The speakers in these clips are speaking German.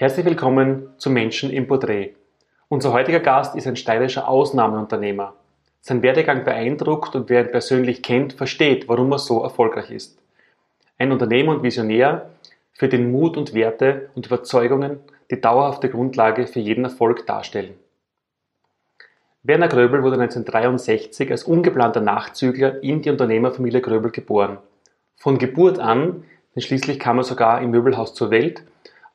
Herzlich willkommen zu Menschen im Porträt. Unser heutiger Gast ist ein steirischer Ausnahmeunternehmer. Sein Werdegang beeindruckt und wer ihn persönlich kennt, versteht, warum er so erfolgreich ist. Ein Unternehmer und Visionär, für den Mut und Werte und Überzeugungen die dauerhafte Grundlage für jeden Erfolg darstellen. Werner Gröbel wurde 1963 als ungeplanter Nachzügler in die Unternehmerfamilie Gröbel geboren. Von Geburt an, denn schließlich kam er sogar im Möbelhaus zur Welt,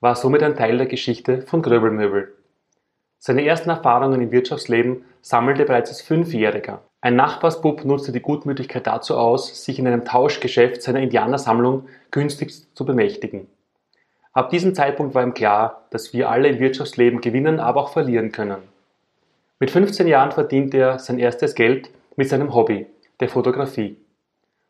war somit ein Teil der Geschichte von Gröbel Möbel. Seine ersten Erfahrungen im Wirtschaftsleben sammelte bereits als Fünfjähriger. Ein Nachbarsbub nutzte die Gutmütigkeit dazu aus, sich in einem Tauschgeschäft seiner Indianersammlung günstig zu bemächtigen. Ab diesem Zeitpunkt war ihm klar, dass wir alle im Wirtschaftsleben gewinnen, aber auch verlieren können. Mit 15 Jahren verdiente er sein erstes Geld mit seinem Hobby, der Fotografie.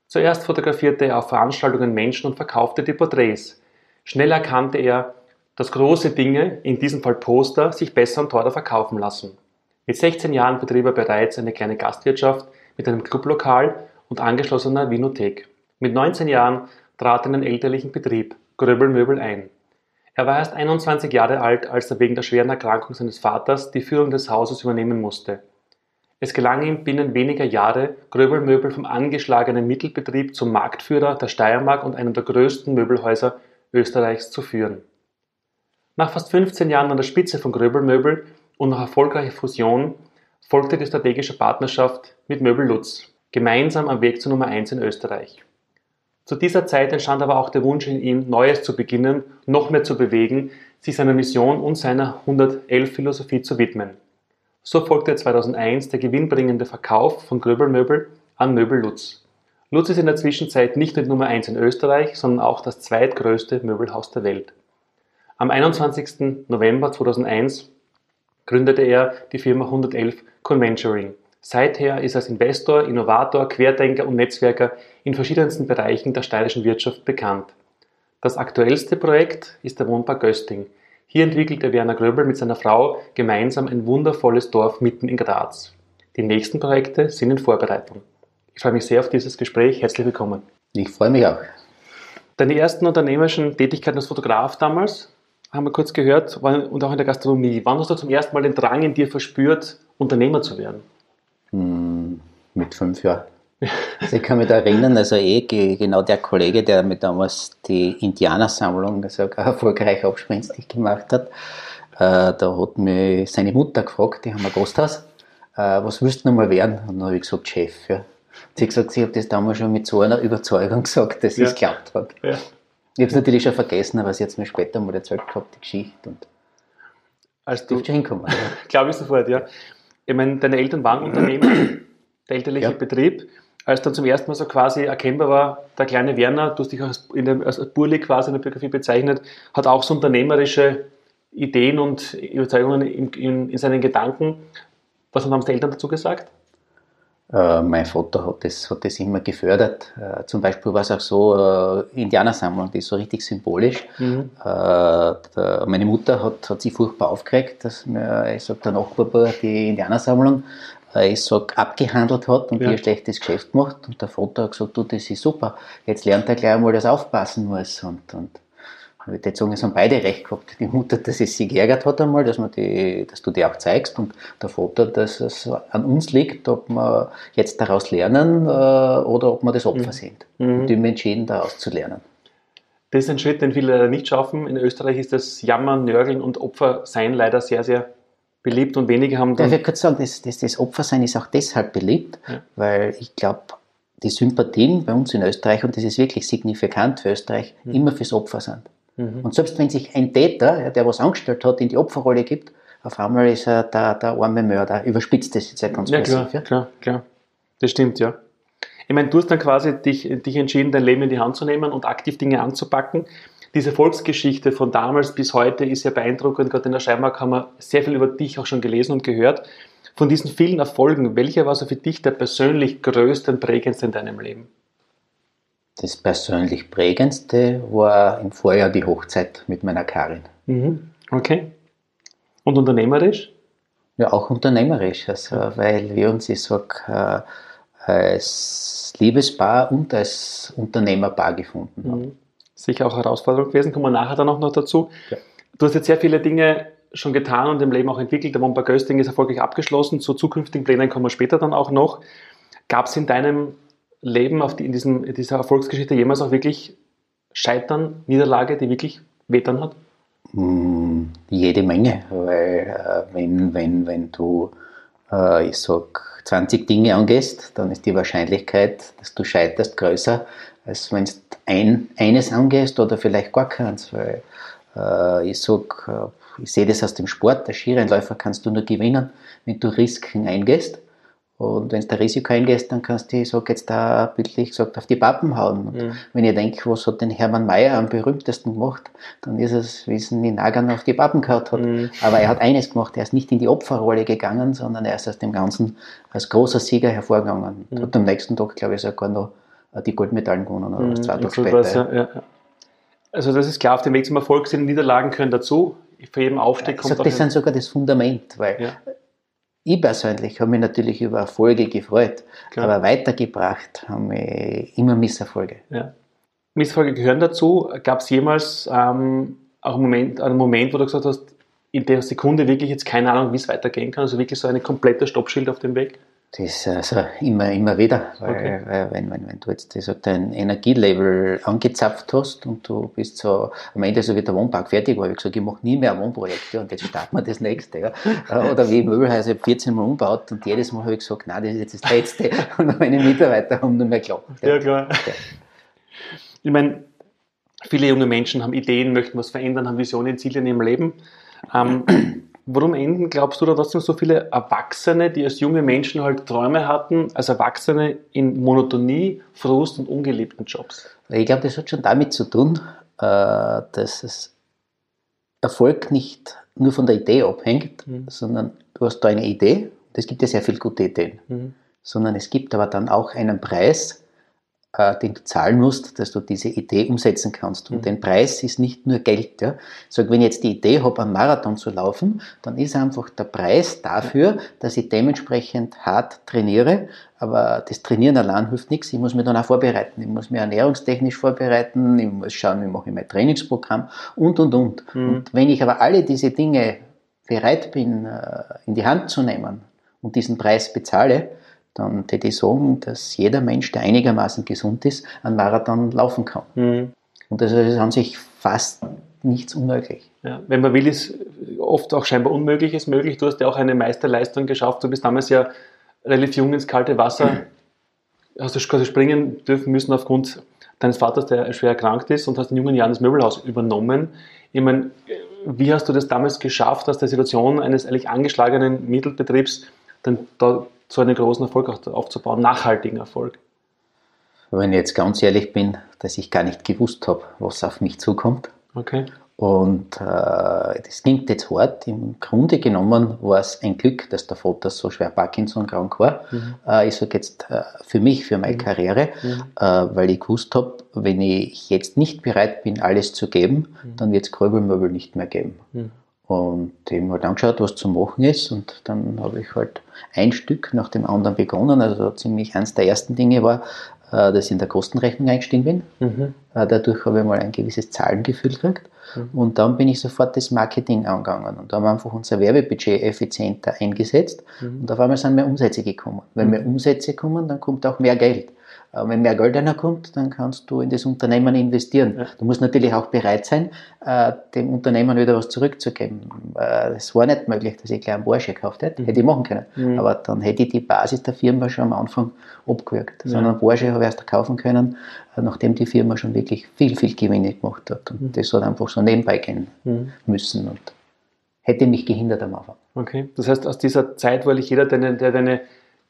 Zuerst fotografierte er auf Veranstaltungen Menschen und verkaufte die Porträts. Schnell erkannte er, dass große Dinge, in diesem Fall Poster, sich besser und teurer verkaufen lassen. Mit 16 Jahren betrieb er bereits eine kleine Gastwirtschaft mit einem Clublokal und angeschlossener Vinothek. Mit 19 Jahren trat er in einen elterlichen Betrieb, Gröbelmöbel, ein. Er war erst 21 Jahre alt, als er wegen der schweren Erkrankung seines Vaters die Führung des Hauses übernehmen musste. Es gelang ihm binnen weniger Jahre, Gröbelmöbel vom angeschlagenen Mittelbetrieb zum Marktführer der Steiermark und einem der größten Möbelhäuser Österreichs zu führen. Nach fast 15 Jahren an der Spitze von Gröbelmöbel und nach erfolgreicher Fusion folgte die strategische Partnerschaft mit Möbel Lutz, gemeinsam am Weg zur Nummer 1 in Österreich. Zu dieser Zeit entstand aber auch der Wunsch in ihm, Neues zu beginnen, noch mehr zu bewegen, sich seiner Mission und seiner 111-Philosophie zu widmen. So folgte 2001 der gewinnbringende Verkauf von Gröbelmöbel an Möbel Lutz. Lutz ist in der Zwischenzeit nicht nur Nummer 1 in Österreich, sondern auch das zweitgrößte Möbelhaus der Welt. Am 21. November 2001 gründete er die Firma 111 Conventuring. Seither ist er als Investor, Innovator, Querdenker und Netzwerker in verschiedensten Bereichen der steirischen Wirtschaft bekannt. Das aktuellste Projekt ist der Wohnpark Gösting. Hier entwickelt der Werner Gröbel mit seiner Frau gemeinsam ein wundervolles Dorf mitten in Graz. Die nächsten Projekte sind in Vorbereitung. Ich freue mich sehr auf dieses Gespräch. Herzlich willkommen. Ich freue mich auch. Deine ersten unternehmerischen Tätigkeiten als Fotograf damals, haben wir kurz gehört, und auch in der Gastronomie. Wann hast du zum ersten Mal den Drang in dir verspürt, Unternehmer zu werden? Hm, mit fünf Jahren. Also ich kann mich da erinnern, also eh genau der Kollege, der mir damals die Indianersammlung also erfolgreich abspenstig gemacht hat, äh, da hat mich seine Mutter gefragt, die haben ein Gasthaus, äh, was willst du noch mal werden? Und dann habe ich gesagt, Chef. Ja. Sie hat gesagt, sie hat das damals schon mit so einer Überzeugung gesagt, dass ja. es geklappt hat. Ja. Ich habe es natürlich schon vergessen, aber sie hat es mir später mal erzählt gehabt, die Geschichte. Und als du schon hinkommen. Glaube ich sofort, ja. Ich meine, deine Eltern waren Unternehmer, der elterliche ja. Betrieb. Als dann zum ersten Mal so quasi erkennbar war, der kleine Werner, du hast dich als, in der, als Burli quasi in der Biografie bezeichnet, hat auch so unternehmerische Ideen und Überzeugungen in, in, in seinen Gedanken. Was haben die Eltern dazu gesagt? Äh, mein Vater hat das, hat das immer gefördert. Äh, zum Beispiel war es auch so, äh, Indianersammlung, die ist so richtig symbolisch. Mhm. Äh, der, meine Mutter hat, hat sich furchtbar aufgeregt, dass mir, ich sag, der Nachbar die Indianersammlung äh, ich sag, abgehandelt hat und ja. ein schlechtes Geschäft gemacht. Und der Vater hat gesagt, du, das ist super, jetzt lernt er gleich einmal, dass er aufpassen muss. Und, und ich würde sagen, es haben beide recht gehabt. Die Mutter, dass es sich geärgert hat einmal, dass, man die, dass du die auch zeigst und der Vater, dass es an uns liegt, ob wir jetzt daraus lernen äh, oder ob wir das Opfer mhm. sind. Mhm. Und die haben entschieden, daraus zu lernen. Das ist ein Schritt, den viele nicht schaffen. In Österreich ist das Jammern, Nörgeln und Opfersein leider sehr, sehr beliebt und wenige haben dann... Ja, ich würde sagen, das, das, das Opfersein ist auch deshalb beliebt, ja. weil ich glaube, die Sympathien bei uns in Österreich, und das ist wirklich signifikant für Österreich, mhm. immer fürs Opfer sind. Mhm. Und selbst wenn sich ein Täter, der was angestellt hat, in die Opferrolle gibt, auf einmal ist er der, der arme Mörder. Überspitzt das jetzt ja ganz ja, klar, ja? klar, klar. Das stimmt, ja. Ich meine, du hast dann quasi dich, dich entschieden, dein Leben in die Hand zu nehmen und aktiv Dinge anzupacken. Diese Volksgeschichte von damals bis heute ist ja beeindruckend. Gerade in der Scheimark haben wir sehr viel über dich auch schon gelesen und gehört. Von diesen vielen Erfolgen, welcher war so für dich der persönlich größte und prägendste in deinem Leben? Das persönlich prägendste war im Vorjahr die Hochzeit mit meiner Karin. Mhm. Okay. Und unternehmerisch? Ja, auch unternehmerisch. Also, weil wir uns, ich sag, äh, als Liebespaar und als Unternehmerpaar gefunden haben. Mhm. Sicher auch Herausforderung gewesen, kommen wir nachher dann auch noch dazu. Ja. Du hast jetzt sehr viele Dinge schon getan und im Leben auch entwickelt. Der Womper Gösting ist erfolgreich abgeschlossen. Zu zukünftigen Plänen kommen wir später dann auch noch. Gab es in deinem Leben, auf die, in, diesem, in dieser Erfolgsgeschichte jemals auch wirklich Scheitern, Niederlage, die wirklich wehtan hat? Hm, jede Menge, weil äh, wenn, wenn, wenn du, äh, ich sag, 20 Dinge angehst, dann ist die Wahrscheinlichkeit, dass du scheiterst, größer, als wenn du ein, eines angehst oder vielleicht gar keins. Weil äh, ich sag, äh, ich sehe das aus dem Sport, der Skirennläufer kannst du nur gewinnen, wenn du Risiken eingehst. Und wenn du da Risiko eingehst, dann kannst du, ich sag jetzt da bildlich gesagt, auf die Pappen hauen. Und mhm. wenn ihr denkt, was hat denn Hermann Mayer am berühmtesten gemacht, dann ist es, wie es in Nagern auf die Pappen gehabt hat. Mhm. Aber er hat eines gemacht, er ist nicht in die Opferrolle gegangen, sondern er ist aus dem Ganzen als großer Sieger hervorgegangen. Mhm. Hat am nächsten Tag, glaube ich, sogar noch die Goldmedaillen gewonnen oder mhm. zwei Tage später. Ja, ja. Also das ist klar, auf dem Weg zum Erfolg sind Niederlagen können dazu. Für jeden Aufstieg kommt sag, Das sind sogar das Fundament, weil ja. Ich persönlich habe mich natürlich über Erfolge gefreut, Klar. aber weitergebracht haben mich immer Misserfolge. Ja. Misserfolge gehören dazu. Gab es jemals ähm, auch einen Moment, einen Moment, wo du gesagt hast, in der Sekunde wirklich jetzt keine Ahnung, wie es weitergehen kann? Also wirklich so eine komplette Stoppschild auf dem Weg? Das ist also immer, immer wieder, weil, okay. weil wenn, wenn, wenn du jetzt das, dein Energielevel angezapft hast und du bist so am Ende so wie der Wohnpark fertig war, ich gesagt, ich mache nie mehr Wohnprojekte und jetzt starten wir das nächste. Ja. Oder wie Möbelhäuser, ich habe 14 Mal umgebaut und jedes Mal habe ich gesagt, nein, das ist jetzt das letzte und meine Mitarbeiter haben nur mehr geglaubt. Ja, ja klar. Ja. Ich meine, viele junge Menschen haben Ideen, möchten was verändern, haben Visionen, Ziele in ihrem Leben. Ähm, Warum enden, glaubst du, da trotzdem so viele Erwachsene, die als junge Menschen halt Träume hatten, als Erwachsene in Monotonie, Frust und ungeliebten Jobs? Ich glaube, das hat schon damit zu tun, äh, dass es Erfolg nicht nur von der Idee abhängt, mhm. sondern du hast da eine Idee, es gibt ja sehr viele gute Ideen, mhm. sondern es gibt aber dann auch einen Preis, den du zahlen musst, dass du diese Idee umsetzen kannst. Und mhm. den Preis ist nicht nur Geld. Ja. Sag, wenn ich jetzt die Idee habe, einen Marathon zu laufen, dann ist einfach der Preis dafür, dass ich dementsprechend hart trainiere. Aber das Trainieren allein hilft nichts. Ich muss mich dann auch vorbereiten. Ich muss mich ernährungstechnisch vorbereiten. Ich muss schauen, wie mache ich mein Trainingsprogramm und, und, und. Mhm. Und wenn ich aber alle diese Dinge bereit bin, äh, in die Hand zu nehmen und diesen Preis bezahle, dann würde ich sagen, dass jeder Mensch, der einigermaßen gesund ist, einen Marathon laufen kann. Mhm. Und das ist an sich fast nichts unmöglich. Ja, wenn man will, ist oft auch scheinbar Unmögliches möglich. Du hast ja auch eine Meisterleistung geschafft. Du bist damals ja relativ jung ins kalte Wasser, mhm. hast du quasi springen dürfen müssen aufgrund deines Vaters, der schwer erkrankt ist und hast in jungen Jahren das Möbelhaus übernommen. Ich meine, wie hast du das damals geschafft, aus der Situation eines eigentlich angeschlagenen Mittelbetriebs dann da so einen großen Erfolg aufzubauen, nachhaltigen Erfolg? Wenn ich jetzt ganz ehrlich bin, dass ich gar nicht gewusst habe, was auf mich zukommt. Okay. Und äh, das klingt jetzt hart. Im Grunde genommen war es ein Glück, dass der Vater so schwer Parkinson krank war. Mhm. Äh, ich sage jetzt äh, für mich, für meine mhm. Karriere, mhm. Äh, weil ich gewusst habe, wenn ich jetzt nicht bereit bin, alles zu geben, mhm. dann wird es Gröbelmöbel nicht mehr geben. Und eben halt angeschaut, was zu machen ist. Und dann habe ich halt ein Stück nach dem anderen begonnen. Also ziemlich eins der ersten Dinge war, äh, dass ich in der Kostenrechnung eingestiegen bin. Mhm. Äh, dadurch habe ich mal ein gewisses Zahlengefühl gekriegt. Mhm. Und dann bin ich sofort das Marketing angegangen. Und da haben wir einfach unser Werbebudget effizienter eingesetzt. Mhm. Und auf einmal sind mehr Umsätze gekommen. Wenn mehr Umsätze kommen, dann kommt auch mehr Geld. Äh, wenn mehr Geld reinkommt, dann kannst du in das Unternehmen investieren. Ja. Du musst natürlich auch bereit sein, äh, dem Unternehmen wieder was zurückzugeben. Äh, es war nicht möglich, dass ich gleich einen Porsche gekauft hätte. Mhm. Hätte ich machen können. Mhm. Aber dann hätte ich die Basis der Firma schon am Anfang abgewürgt. Ja. Sondern Porsche habe ich erst kaufen können, nachdem die Firma schon wirklich viel, viel Gewinne gemacht hat. Und mhm. das hat einfach so nebenbei gehen mhm. müssen und hätte mich gehindert am Anfang. Okay. Das heißt, aus dieser Zeit, weil ich jeder, der deine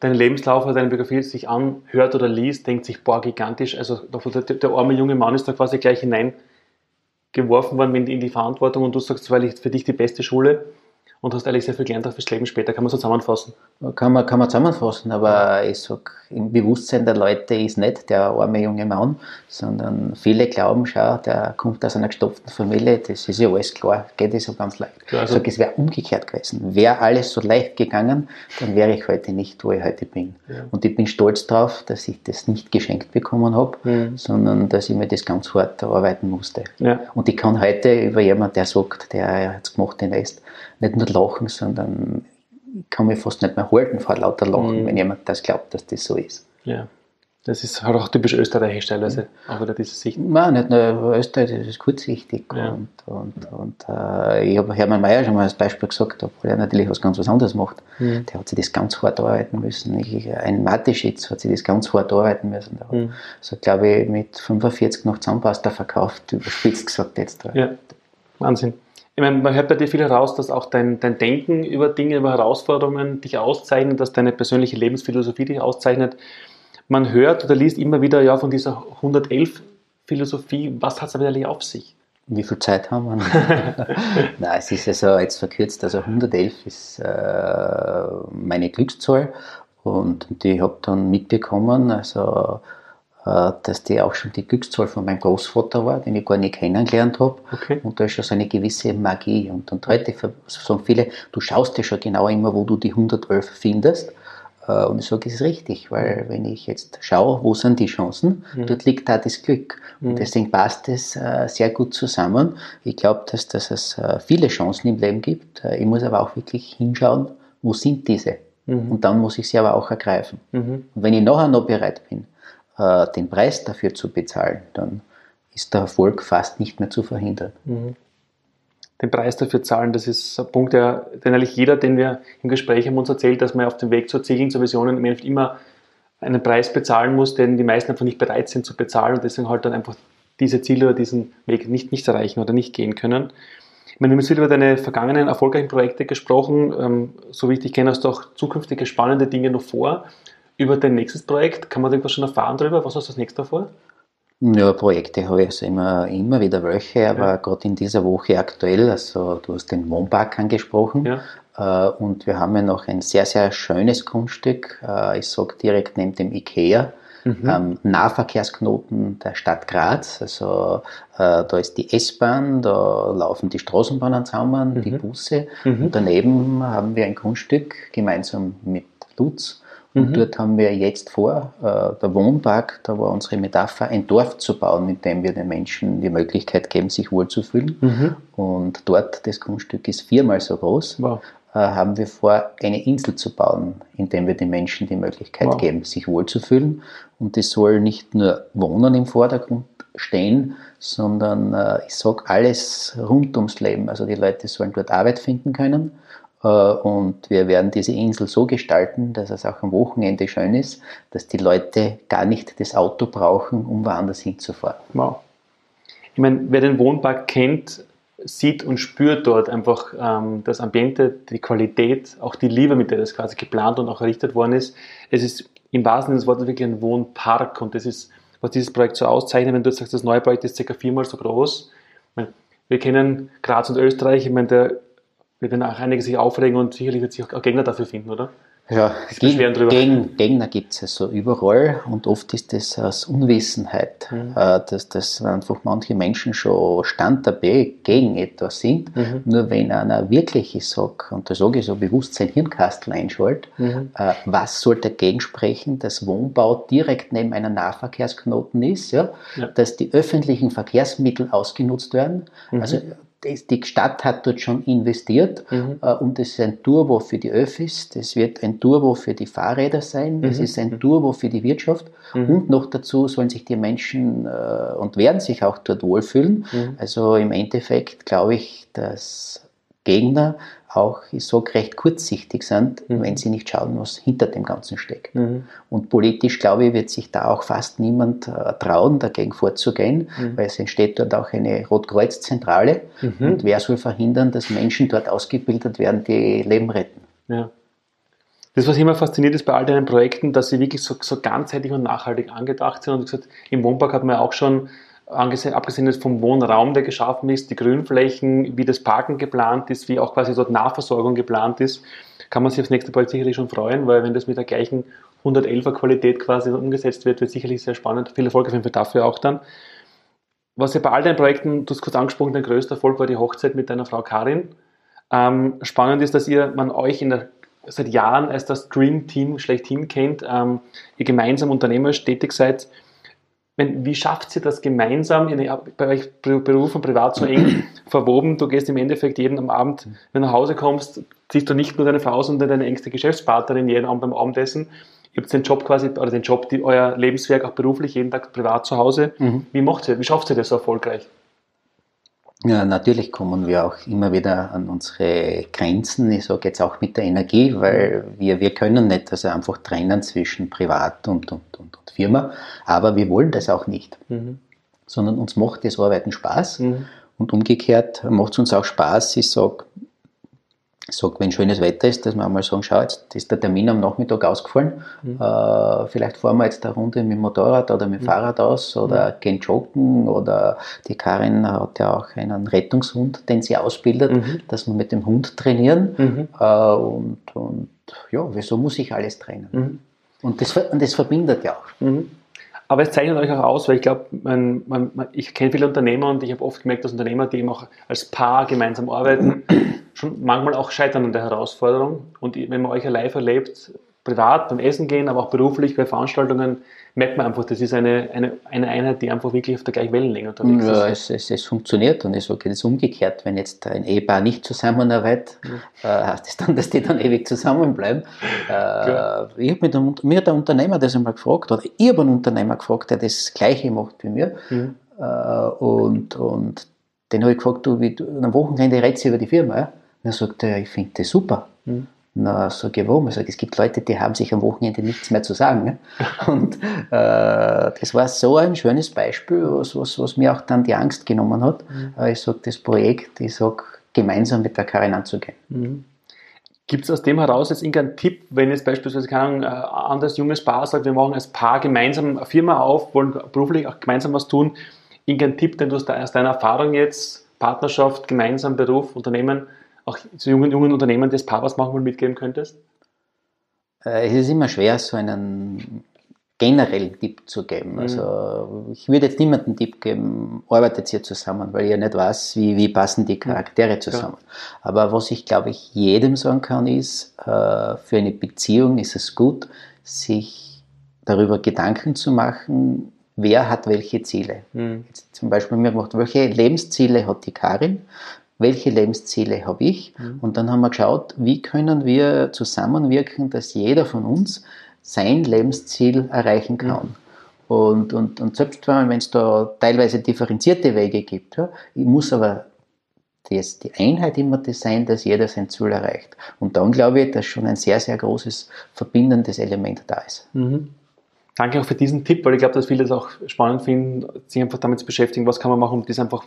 deinen Lebenslauf oder deine Biografie sich anhört oder liest, denkt sich, boah, gigantisch. Also der, der arme junge Mann ist da quasi gleich hineingeworfen worden in die Verantwortung und du sagst, weil ich für dich die beste Schule. Und hast eigentlich sehr viel gelernt fürs Leben später. Kann man so zusammenfassen? Kann man, kann man zusammenfassen, aber ich sag, im Bewusstsein der Leute ist nicht der arme junge Mann, sondern viele glauben, schau, der kommt aus einer gestopften Familie, das ist ja alles klar, geht es so ganz leicht. Ja, also, ich sag, es wäre umgekehrt gewesen. Wäre alles so leicht gegangen, dann wäre ich heute nicht, wo ich heute bin. Ja. Und ich bin stolz darauf, dass ich das nicht geschenkt bekommen habe, mhm. sondern dass ich mir das ganz hart erarbeiten musste. Ja. Und ich kann heute über jemanden, der sagt, der hat es gemacht, den Rest, nicht nur lachen, sondern ich kann mich fast nicht mehr halten vor lauter Lachen, mhm. wenn jemand das glaubt, dass das so ist. Ja. Das ist halt auch typisch österreichisch teilweise, auch wieder diese Sicht. Nein, nicht nur Österreich, das ist kurzsichtig. Ja. Und, und, und äh, ich habe Hermann Mayer schon mal als Beispiel gesagt, obwohl er natürlich was ganz was anderes macht. Mhm. Der hat sich das ganz hart arbeiten müssen. Ich, ein Mateschitz hat sich das ganz hart arbeiten müssen. Der hat, mhm. so glaube ich, mit 45 noch Zahnpasta verkauft, überspitzt gesagt jetzt. Ja, Wahnsinn. Ich meine, man hört bei dir viel heraus, dass auch dein, dein Denken über Dinge, über Herausforderungen dich auszeichnet, dass deine persönliche Lebensphilosophie dich auszeichnet. Man hört oder liest immer wieder ja, von dieser 111-Philosophie. Was hat es aber eigentlich auf sich? Wie viel Zeit haben wir? Nein, es ist also jetzt verkürzt. Also 111 ist äh, meine Glückszahl und die habe dann mitbekommen. Also dass die auch schon die Glückszahl von meinem Großvater war, den ich gar nicht kennengelernt habe. Okay. Und da ist schon so eine gewisse Magie. Und, und heute sagen viele, du schaust ja schon genau immer, wo du die 111 findest. Äh, und ich sage, es ist richtig, weil wenn ich jetzt schaue, wo sind die Chancen, mhm. dort liegt da das Glück. Mhm. Und deswegen passt es äh, sehr gut zusammen. Ich glaube, dass, dass es viele Chancen im Leben gibt. Ich muss aber auch wirklich hinschauen, wo sind diese? Mhm. Und dann muss ich sie aber auch ergreifen. Mhm. Und wenn ich nachher noch bereit bin, äh, den Preis dafür zu bezahlen, dann ist der Erfolg fast nicht mehr zu verhindern. Mhm. Den Preis dafür zahlen, das ist ein Punkt, der, den eigentlich jeder, den wir im Gespräch haben, uns erzählt, dass man auf dem Weg zur Zielen, zur Visionen im Endeffekt immer einen Preis bezahlen muss, den die meisten einfach nicht bereit sind zu bezahlen und deswegen halt dann einfach diese Ziele oder diesen Weg nicht, nicht erreichen oder nicht gehen können. Ich meine, wir haben jetzt viel über deine vergangenen erfolgreichen Projekte gesprochen. Ähm, so wie ich dich kenne, hast du auch zukünftige spannende Dinge noch vor über dein nächstes Projekt? Kann man irgendwas schon erfahren darüber? Was hast du als nächstes vor? Ja, Projekte habe ich also immer, immer wieder welche, aber ja. gerade in dieser Woche aktuell, also du hast den Wohnpark angesprochen ja. Äh, und wir haben ja noch ein sehr, sehr schönes Grundstück, äh, ich sage direkt neben dem IKEA, mhm. ähm, Nahverkehrsknoten der Stadt Graz. Also äh, da ist die S-Bahn, da laufen die Straßenbahnen zusammen, mhm. die Busse. Mhm. Und daneben haben wir ein Grundstück gemeinsam mit Lutz und mhm. dort haben wir jetzt vor, äh, der Wohnpark, da war unsere Metapher, ein Dorf zu bauen, mit dem wir den Menschen die Möglichkeit geben, sich wohlzufühlen. Mhm. Und dort, das Grundstück ist viermal so groß, wow. äh, haben wir vor, eine Insel zu bauen, in dem wir den Menschen die Möglichkeit wow. geben, sich wohlzufühlen. Und es soll nicht nur Wohnen im Vordergrund stehen, sondern äh, ich sage alles rund ums Leben. Also die Leute sollen dort Arbeit finden können und wir werden diese Insel so gestalten, dass es auch am Wochenende schön ist, dass die Leute gar nicht das Auto brauchen, um woanders hinzufahren. Wow. Ich meine, wer den Wohnpark kennt, sieht und spürt dort einfach ähm, das Ambiente, die Qualität, auch die Liebe, mit der das quasi geplant und auch errichtet worden ist. Es ist im wahrsten Sinne des Wortes wirklich ein Wohnpark und das ist, was dieses Projekt so auszeichnet, wenn du sagst, das neue Projekt ist circa viermal so groß. Meine, wir kennen Graz und Österreich, ich meine, der wird dann auch einige sich aufregen und sicherlich wird sich auch Gegner dafür finden, oder? Ja, Geg Geg Gegner gibt es also überall und oft ist das aus Unwissenheit, mhm. Äh, dass, dass einfach manche Menschen schon Stand dabei gegen etwas sind. Mhm. Nur wenn einer wirklich, ich sag, und da sage ich so bewusst sein Hirnkastel einschaltet, mhm. äh, was soll dagegen sprechen, dass Wohnbau direkt neben einer Nahverkehrsknoten ist, ja? ja. dass die öffentlichen Verkehrsmittel ausgenutzt werden. Mhm. Also die Stadt hat dort schon investiert mhm. äh, und das ist ein Turbo für die Öffis, das wird ein Turbo für die Fahrräder sein, das mhm. ist ein Turbo für die Wirtschaft mhm. und noch dazu sollen sich die Menschen äh, und werden sich auch dort wohlfühlen. Mhm. Also im Endeffekt glaube ich, dass Gegner auch, sage, recht kurzsichtig sind, mhm. wenn sie nicht schauen, was hinter dem Ganzen steckt. Mhm. Und politisch, glaube ich, wird sich da auch fast niemand äh, trauen, dagegen vorzugehen, mhm. weil es entsteht dort auch eine Rotkreuz-Zentrale. Mhm. Und wer soll verhindern, dass Menschen dort ausgebildet werden, die Leben retten? Ja. Das, was immer fasziniert ist bei all deinen Projekten, dass sie wirklich so, so ganzheitlich und nachhaltig angedacht sind. Und gesagt, im Wohnpark hat man ja auch schon abgesehen vom Wohnraum, der geschaffen ist, die Grünflächen, wie das Parken geplant ist, wie auch quasi dort Nahversorgung geplant ist, kann man sich aufs nächste Projekt sicherlich schon freuen, weil wenn das mit der gleichen 111er Qualität quasi umgesetzt wird, wird sicherlich sehr spannend. Viel Erfolg auf jeden Fall dafür auch dann. Was ja bei all deinen Projekten, du hast kurz angesprochen, dein größter Erfolg war die Hochzeit mit deiner Frau Karin. Ähm, spannend ist, dass ihr, man euch in der, seit Jahren als das Dream Team schlechthin kennt, ähm, ihr gemeinsam unternehmerisch tätig seid wie schafft ihr das gemeinsam, bei euch Beruf und Privat so eng verwoben? Du gehst im Endeffekt jeden am Abend, wenn du nach Hause kommst, siehst du nicht nur deine Frau, sondern deine engste Geschäftspartnerin jeden Abend beim Abendessen. Ihr habt den Job quasi, oder den Job, die, euer Lebenswerk auch beruflich, jeden Tag privat zu Hause. Mhm. Wie macht ihr, wie schafft ihr das so erfolgreich? Ja, natürlich kommen wir auch immer wieder an unsere Grenzen. Ich sage jetzt auch mit der Energie, weil wir, wir können nicht also einfach trennen zwischen Privat und, und, und, und Firma, aber wir wollen das auch nicht. Mhm. Sondern uns macht das Arbeiten Spaß mhm. und umgekehrt macht es uns auch Spaß. Ich sage, sage, wenn schönes Wetter ist, dass wir einmal sagen, schau, jetzt ist der Termin am Nachmittag ausgefallen, mhm. äh, vielleicht fahren wir jetzt eine Runde mit dem Motorrad oder mit dem mhm. Fahrrad aus oder mhm. gehen joggen oder die Karin hat ja auch einen Rettungshund, den sie ausbildet, mhm. dass wir mit dem Hund trainieren mhm. äh, und, und ja, wieso muss ich alles trennen? Mhm. Und, das, und das verbindet ja auch. Aber es zeichnet euch auch aus, weil ich glaube, ich kenne viele Unternehmer und ich habe oft gemerkt, dass Unternehmer, die eben auch als Paar gemeinsam arbeiten, schon manchmal auch scheitern an der Herausforderung. Und wenn man euch live erlebt, privat beim Essen gehen, aber auch beruflich bei Veranstaltungen, merkt man einfach, das ist eine, eine, eine Einheit, die einfach wirklich auf der gleichen Wellenlänge unterwegs ja, ist. Es, es, es funktioniert und ich sage es umgekehrt. Wenn jetzt ein Ehepaar nicht zusammenarbeitet, ja. äh, heißt das dann, dass die dann ewig zusammenbleiben. Äh, ich habe mit mir der Unternehmer das einmal gefragt, oder ich habe einen Unternehmer gefragt, der das Gleiche macht wie mir. Mhm. Äh, und, und den habe ich gefragt, du, wie, du, am Wochenende redest du über die Firma. Ja? Und er sagt, ja, ich finde das super. Mhm. Na, sage ich, warum? Ich sage, es gibt Leute, die haben sich am Wochenende nichts mehr zu sagen. Und äh, das war so ein schönes Beispiel, was, was, was mir auch dann die Angst genommen hat. Mhm. Äh, ich sage, das Projekt, ich sage, gemeinsam mit der Karin anzugehen. Mhm. Gibt es aus dem heraus jetzt irgendeinen Tipp, wenn jetzt beispielsweise kein anderes junges Paar sagt, wir machen als Paar gemeinsam eine Firma auf, wollen beruflich auch gemeinsam was tun, irgendeinen Tipp, den du aus deiner Erfahrung jetzt, Partnerschaft, gemeinsam Beruf, Unternehmen, auch zu jungen, jungen Unternehmen des Papas machen wollen, mitgeben könntest? Äh, es ist immer schwer, so einen generellen Tipp zu geben. Mhm. Also ich würde jetzt niemanden einen Tipp geben, arbeitet hier zusammen, weil ich ja nicht weiß, wie, wie passen die Charaktere zusammen. Ja. Aber was ich glaube ich jedem sagen kann, ist, äh, für eine Beziehung ist es gut, sich darüber Gedanken zu machen, wer hat welche Ziele. Mhm. Jetzt zum Beispiel mir gemacht, welche Lebensziele hat die Karin, welche Lebensziele habe ich? Mhm. Und dann haben wir geschaut, wie können wir zusammenwirken, dass jeder von uns sein Lebensziel erreichen kann. Mhm. Und, und, und selbst wenn es da teilweise differenzierte Wege gibt, ja, ich muss aber das, die Einheit immer das sein, dass jeder sein Ziel erreicht. Und dann glaube ich, dass schon ein sehr, sehr großes verbindendes Element da ist. Mhm. Danke auch für diesen Tipp, weil ich glaube, dass viele das auch spannend finden, sich einfach damit zu beschäftigen, was kann man machen, um das einfach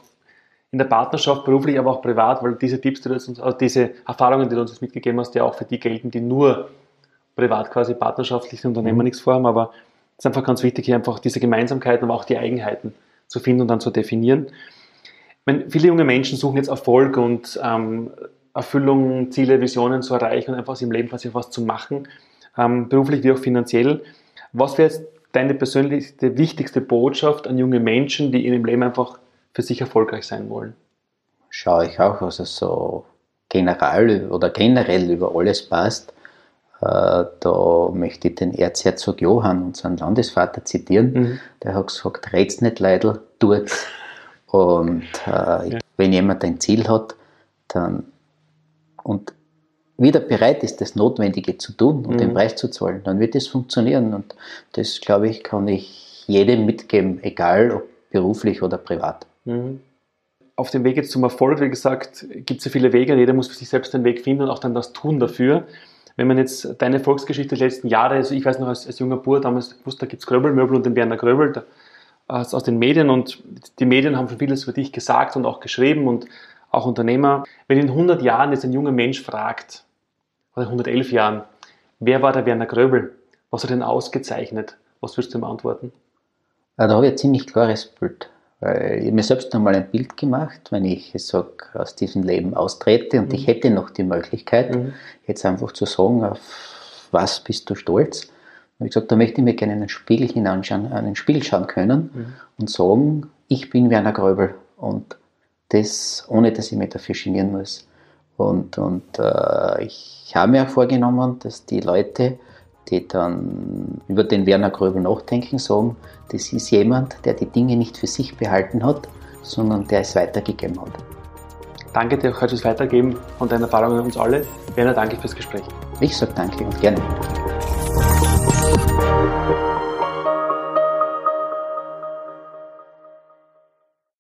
in der Partnerschaft, beruflich, aber auch privat, weil diese Tipps, die du uns, also diese Erfahrungen, die du uns mitgegeben hast, ja auch für die gelten, die nur privat quasi partnerschaftliche Unternehmen mhm. nichts vorhaben, aber es ist einfach ganz wichtig, hier einfach diese Gemeinsamkeiten, aber auch die Eigenheiten zu finden und dann zu definieren. Meine, viele junge Menschen suchen jetzt Erfolg und ähm, Erfüllung, Ziele, Visionen zu erreichen und einfach im Leben quasi was zu machen, ähm, beruflich wie auch finanziell. Was wäre jetzt deine persönlichste, wichtigste Botschaft an junge Menschen, die in ihrem Leben einfach für sich erfolgreich sein wollen? Schaue ich auch, also so general oder generell über alles passt. Äh, da möchte ich den Erzherzog Johann, unseren Landesvater, zitieren. Mhm. Der hat gesagt, red's nicht Leidl, tut's. Und äh, ja. wenn jemand ein Ziel hat, dann und wieder bereit ist, das Notwendige zu tun und mhm. den Preis zu zahlen, dann wird es funktionieren. Und das, glaube ich, kann ich jedem mitgeben, egal ob beruflich oder privat. Mhm. Auf dem Weg jetzt zum Erfolg, wie gesagt, gibt es ja viele Wege, jeder muss für sich selbst den Weg finden und auch dann das tun dafür. Wenn man jetzt deine Erfolgsgeschichte der letzten Jahre, also ich weiß noch als, als junger Bur damals gewusst, da gibt es Gröbelmöbel und den Berner Gröbel da, aus, aus den Medien und die Medien haben schon vieles über dich gesagt und auch geschrieben und auch Unternehmer. Wenn in 100 Jahren jetzt ein junger Mensch fragt, oder 111 Jahren, wer war der Werner Gröbel? Was hat er denn ausgezeichnet? Was würdest du ihm antworten? Da habe ich ein ziemlich klares Bild. Weil ich mir selbst einmal ein Bild gemacht, wenn ich sage, aus diesem Leben austrete und mhm. ich hätte noch die Möglichkeit, mhm. jetzt einfach zu sagen, auf was bist du stolz? Und ich gesagt, da möchte ich mir gerne einen Spiegel hineinschauen, einen Spiegel schauen können mhm. und sagen, ich bin Werner Gröbel und das, ohne dass ich mich dafür genieren muss. Und, und äh, ich habe mir auch vorgenommen, dass die Leute, die dann über den Werner Gröbel nachdenken, sagen, das ist jemand, der die Dinge nicht für sich behalten hat, sondern der es weitergegeben hat. Danke dir heute fürs Weitergeben und deine Erfahrungen an uns alle. Werner, danke fürs Gespräch. Ich sage danke und gerne.